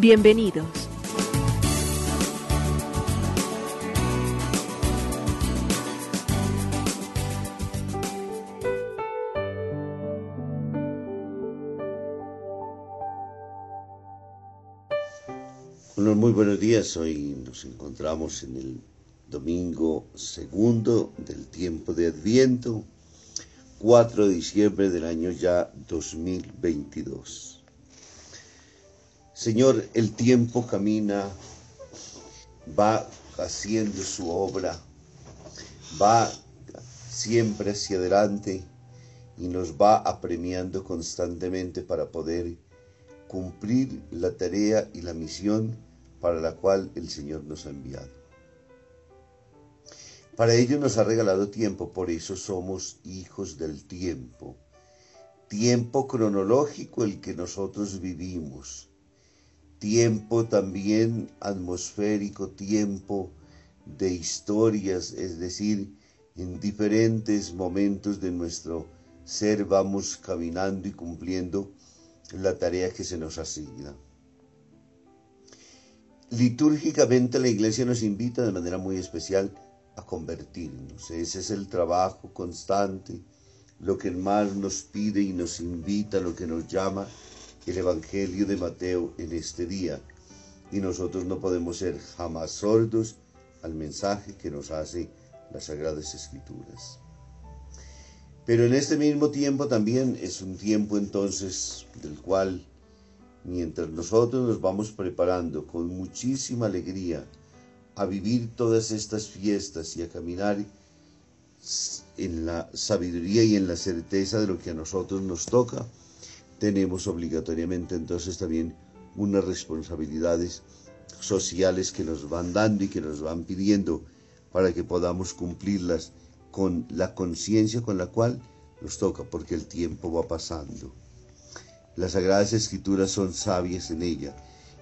Bienvenidos. Muy buenos días. Hoy nos encontramos en el domingo segundo del tiempo de Adviento, 4 de diciembre del año ya 2022. Señor, el tiempo camina, va haciendo su obra, va siempre hacia adelante y nos va apremiando constantemente para poder cumplir la tarea y la misión para la cual el Señor nos ha enviado. Para ello nos ha regalado tiempo, por eso somos hijos del tiempo. Tiempo cronológico el que nosotros vivimos. Tiempo también atmosférico, tiempo de historias, es decir, en diferentes momentos de nuestro ser vamos caminando y cumpliendo la tarea que se nos asigna. Litúrgicamente la iglesia nos invita de manera muy especial a convertirnos. Ese es el trabajo constante, lo que más nos pide y nos invita, lo que nos llama el Evangelio de Mateo en este día. Y nosotros no podemos ser jamás sordos al mensaje que nos hace las Sagradas Escrituras. Pero en este mismo tiempo también es un tiempo entonces del cual mientras nosotros nos vamos preparando con muchísima alegría a vivir todas estas fiestas y a caminar en la sabiduría y en la certeza de lo que a nosotros nos toca, tenemos obligatoriamente entonces también unas responsabilidades sociales que nos van dando y que nos van pidiendo para que podamos cumplirlas con la conciencia con la cual nos toca, porque el tiempo va pasando. Las Sagradas Escrituras son sabias en ella,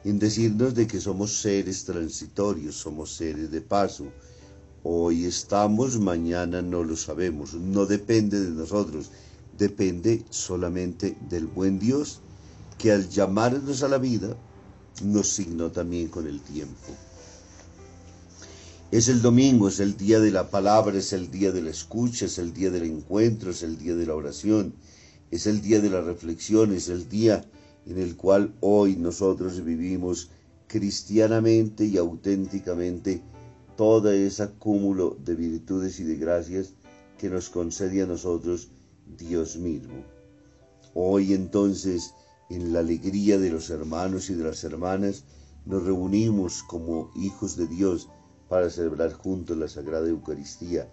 en decirnos de que somos seres transitorios, somos seres de paso. Hoy estamos, mañana no lo sabemos, no depende de nosotros, depende solamente del buen Dios que al llamarnos a la vida nos signó también con el tiempo. Es el domingo, es el día de la palabra, es el día de la escucha, es el día del encuentro, es el día de la oración es el día de la reflexión, es el día en el cual hoy nosotros vivimos cristianamente y auténticamente todo ese cúmulo de virtudes y de gracias que nos concede a nosotros Dios mismo. Hoy entonces, en la alegría de los hermanos y de las hermanas, nos reunimos como hijos de Dios para celebrar juntos la Sagrada Eucaristía,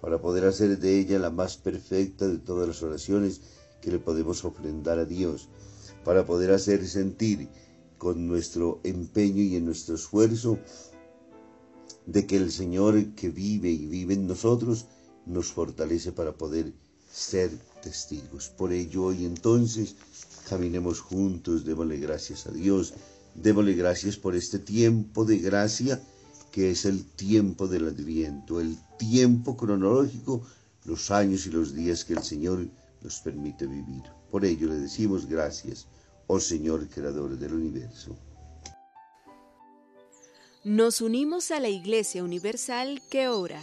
para poder hacer de ella la más perfecta de todas las oraciones que le podemos ofrendar a Dios para poder hacer sentir con nuestro empeño y en nuestro esfuerzo de que el Señor que vive y vive en nosotros nos fortalece para poder ser testigos. Por ello hoy entonces caminemos juntos, démosle gracias a Dios, démosle gracias por este tiempo de gracia que es el tiempo del adviento, el tiempo cronológico, los años y los días que el Señor nos permite vivir. Por ello le decimos gracias, oh Señor Creador del universo. Nos unimos a la Iglesia Universal que ora.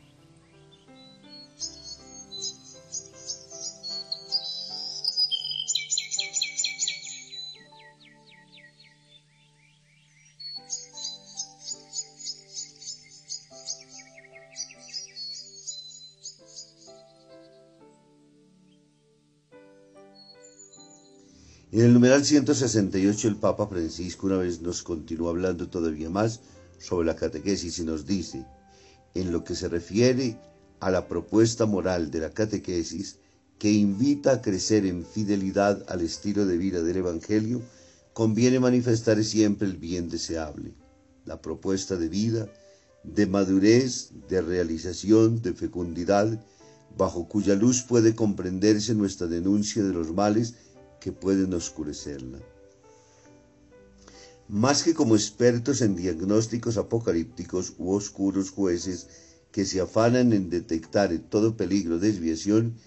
En el numeral 168 el Papa Francisco una vez nos continúa hablando todavía más sobre la catequesis y nos dice, en lo que se refiere a la propuesta moral de la catequesis que invita a crecer en fidelidad al estilo de vida del Evangelio, conviene manifestar siempre el bien deseable, la propuesta de vida, de madurez, de realización, de fecundidad, bajo cuya luz puede comprenderse nuestra denuncia de los males que pueden oscurecerla. Más que como expertos en diagnósticos apocalípticos u oscuros jueces que se afanan en detectar todo peligro de desviación,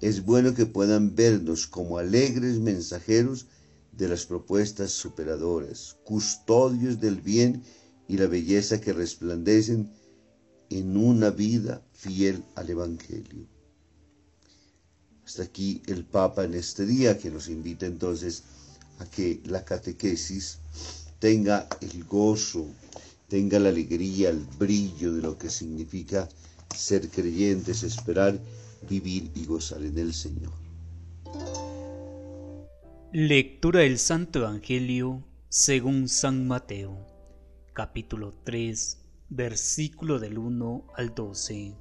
es bueno que puedan vernos como alegres mensajeros de las propuestas superadoras, custodios del bien y la belleza que resplandecen en una vida fiel al Evangelio. Hasta aquí el Papa en este día que nos invita entonces a que la catequesis tenga el gozo, tenga la alegría, el brillo de lo que significa ser creyentes, esperar, vivir y gozar en el Señor. Lectura del Santo Evangelio según San Mateo, capítulo 3, versículo del 1 al 12.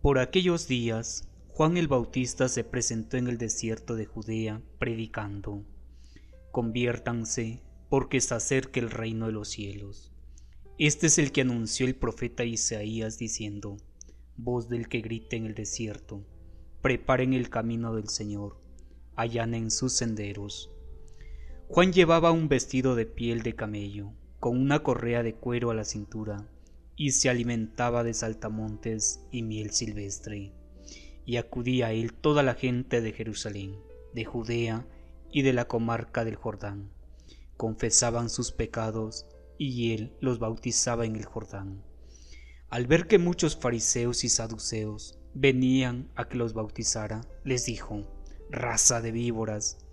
Por aquellos días Juan el Bautista se presentó en el desierto de Judea predicando, conviértanse porque está cerca el reino de los cielos. Este es el que anunció el profeta Isaías diciendo, voz del que grita en el desierto, preparen el camino del Señor, allanen sus senderos. Juan llevaba un vestido de piel de camello, con una correa de cuero a la cintura, y se alimentaba de saltamontes y miel silvestre y acudía a él toda la gente de Jerusalén, de Judea y de la comarca del Jordán. Confesaban sus pecados y él los bautizaba en el Jordán. Al ver que muchos fariseos y saduceos venían a que los bautizara, les dijo, Raza de víboras,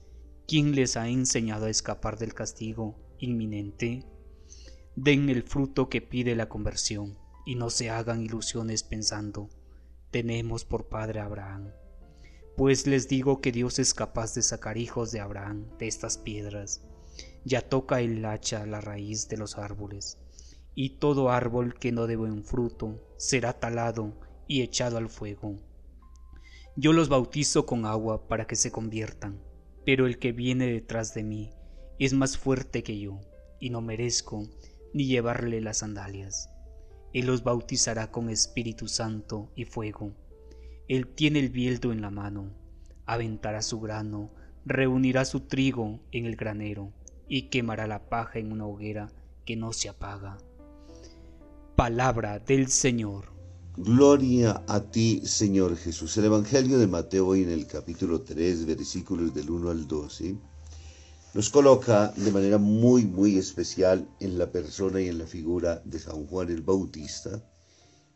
¿quién les ha enseñado a escapar del castigo inminente? Den el fruto que pide la conversión y no se hagan ilusiones pensando, tenemos por padre Abraham. Pues les digo que Dios es capaz de sacar hijos de Abraham de estas piedras. Ya toca el hacha la raíz de los árboles, y todo árbol que no dé buen fruto será talado y echado al fuego. Yo los bautizo con agua para que se conviertan, pero el que viene detrás de mí es más fuerte que yo, y no merezco ni llevarle las sandalias. Él los bautizará con Espíritu Santo y fuego. Él tiene el bieldo en la mano, aventará su grano, reunirá su trigo en el granero y quemará la paja en una hoguera que no se apaga. Palabra del Señor. Gloria a ti, Señor Jesús. El Evangelio de Mateo hoy en el capítulo 3, versículos del 1 al 12 nos coloca de manera muy, muy especial en la persona y en la figura de San Juan el Bautista,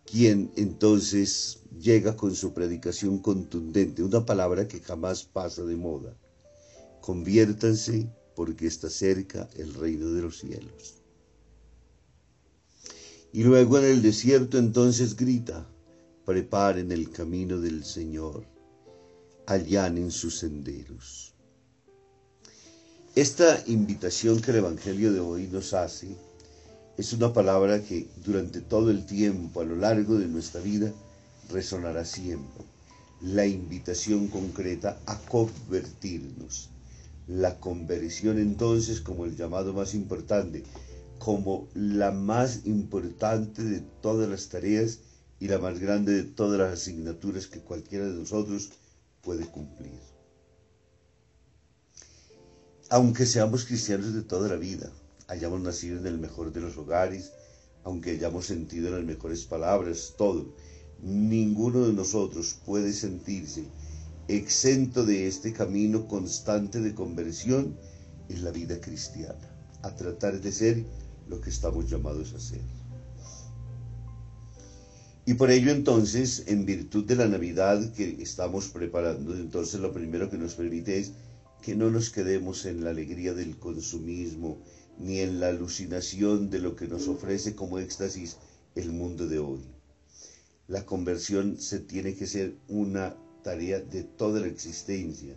quien entonces llega con su predicación contundente, una palabra que jamás pasa de moda. Conviértanse porque está cerca el reino de los cielos. Y luego en el desierto entonces grita, preparen el camino del Señor, allanen sus senderos. Esta invitación que el Evangelio de hoy nos hace es una palabra que durante todo el tiempo, a lo largo de nuestra vida, resonará siempre. La invitación concreta a convertirnos. La conversión entonces como el llamado más importante, como la más importante de todas las tareas y la más grande de todas las asignaturas que cualquiera de nosotros puede cumplir aunque seamos cristianos de toda la vida, hayamos nacido en el mejor de los hogares, aunque hayamos sentido en las mejores palabras todo, ninguno de nosotros puede sentirse exento de este camino constante de conversión en la vida cristiana, a tratar de ser lo que estamos llamados a ser. Y por ello entonces, en virtud de la Navidad que estamos preparando, entonces lo primero que nos permite es que no nos quedemos en la alegría del consumismo, ni en la alucinación de lo que nos ofrece como éxtasis el mundo de hoy. La conversión se tiene que ser una tarea de toda la existencia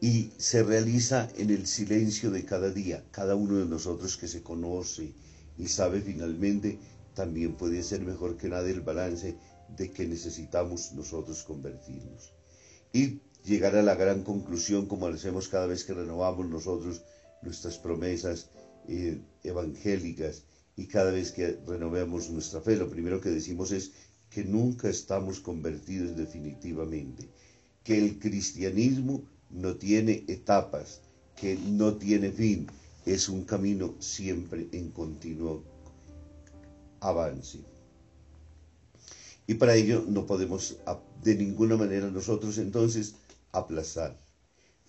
y se realiza en el silencio de cada día. Cada uno de nosotros que se conoce y sabe finalmente también puede ser mejor que nada el balance de que necesitamos nosotros convertirnos. Y llegar a la gran conclusión como hacemos cada vez que renovamos nosotros nuestras promesas eh, evangélicas y cada vez que renovemos nuestra fe, lo primero que decimos es que nunca estamos convertidos definitivamente, que el cristianismo no tiene etapas, que no tiene fin, es un camino siempre en continuo avance. Y para ello no podemos de ninguna manera nosotros entonces aplazar.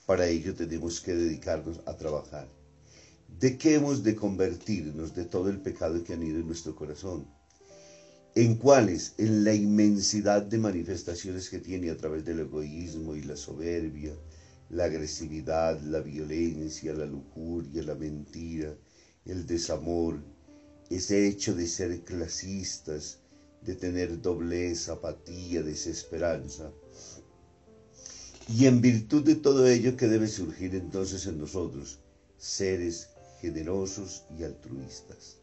Para ello tenemos que dedicarnos a trabajar. ¿De qué hemos de convertirnos de todo el pecado que han ido en nuestro corazón? ¿En cuáles? En la inmensidad de manifestaciones que tiene a través del egoísmo y la soberbia, la agresividad, la violencia, la lujuria, la mentira, el desamor, ese hecho de ser clasistas, de tener doblez, apatía, desesperanza. Y en virtud de todo ello que debe surgir entonces en nosotros, seres generosos y altruistas,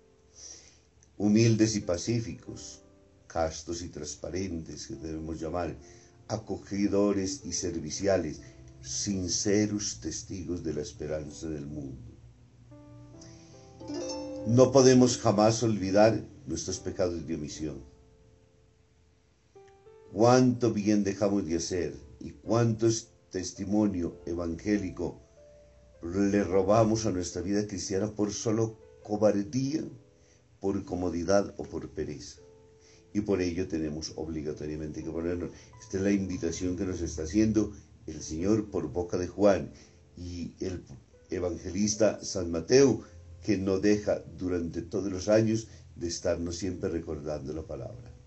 humildes y pacíficos, castos y transparentes, que debemos llamar, acogedores y serviciales, sinceros testigos de la esperanza del mundo. No podemos jamás olvidar nuestros pecados de omisión. Cuánto bien dejamos de hacer y cuánto testimonio evangélico le robamos a nuestra vida cristiana por solo cobardía, por comodidad o por pereza. Y por ello tenemos obligatoriamente que ponernos. Esta es la invitación que nos está haciendo el Señor por boca de Juan y el evangelista San Mateo, que no deja durante todos los años de estarnos siempre recordando la palabra.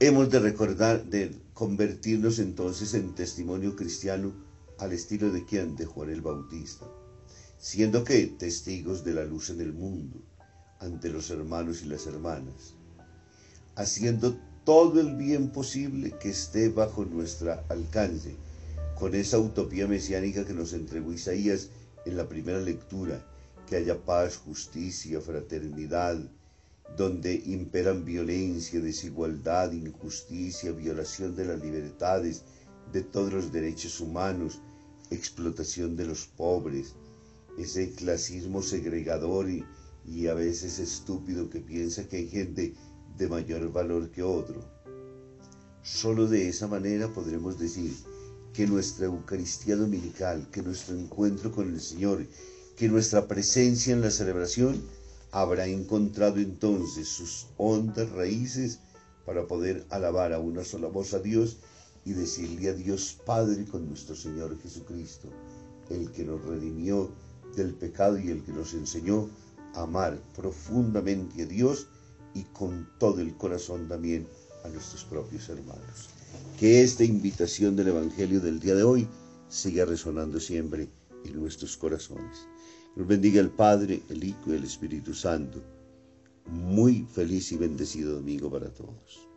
Hemos de recordar, de convertirnos entonces en testimonio cristiano al estilo de quien, de Juan el Bautista, siendo que testigos de la luz en el mundo, ante los hermanos y las hermanas, haciendo todo el bien posible que esté bajo nuestro alcance, con esa utopía mesiánica que nos entregó Isaías en la primera lectura, que haya paz, justicia, fraternidad, donde imperan violencia, desigualdad, injusticia, violación de las libertades, de todos los derechos humanos, explotación de los pobres, ese clasismo segregador y, y a veces estúpido que piensa que hay gente de mayor valor que otro. Solo de esa manera podremos decir que nuestra Eucaristía Dominical, que nuestro encuentro con el Señor, que nuestra presencia en la celebración habrá encontrado entonces sus hondas raíces para poder alabar a una sola voz a Dios y decirle a Dios Padre con nuestro Señor Jesucristo, el que nos redimió del pecado y el que nos enseñó a amar profundamente a Dios y con todo el corazón también a nuestros propios hermanos. Que esta invitación del Evangelio del día de hoy siga resonando siempre en nuestros corazones. Nos bendiga el Padre, el Hijo y el Espíritu Santo. Muy feliz y bendecido domingo para todos.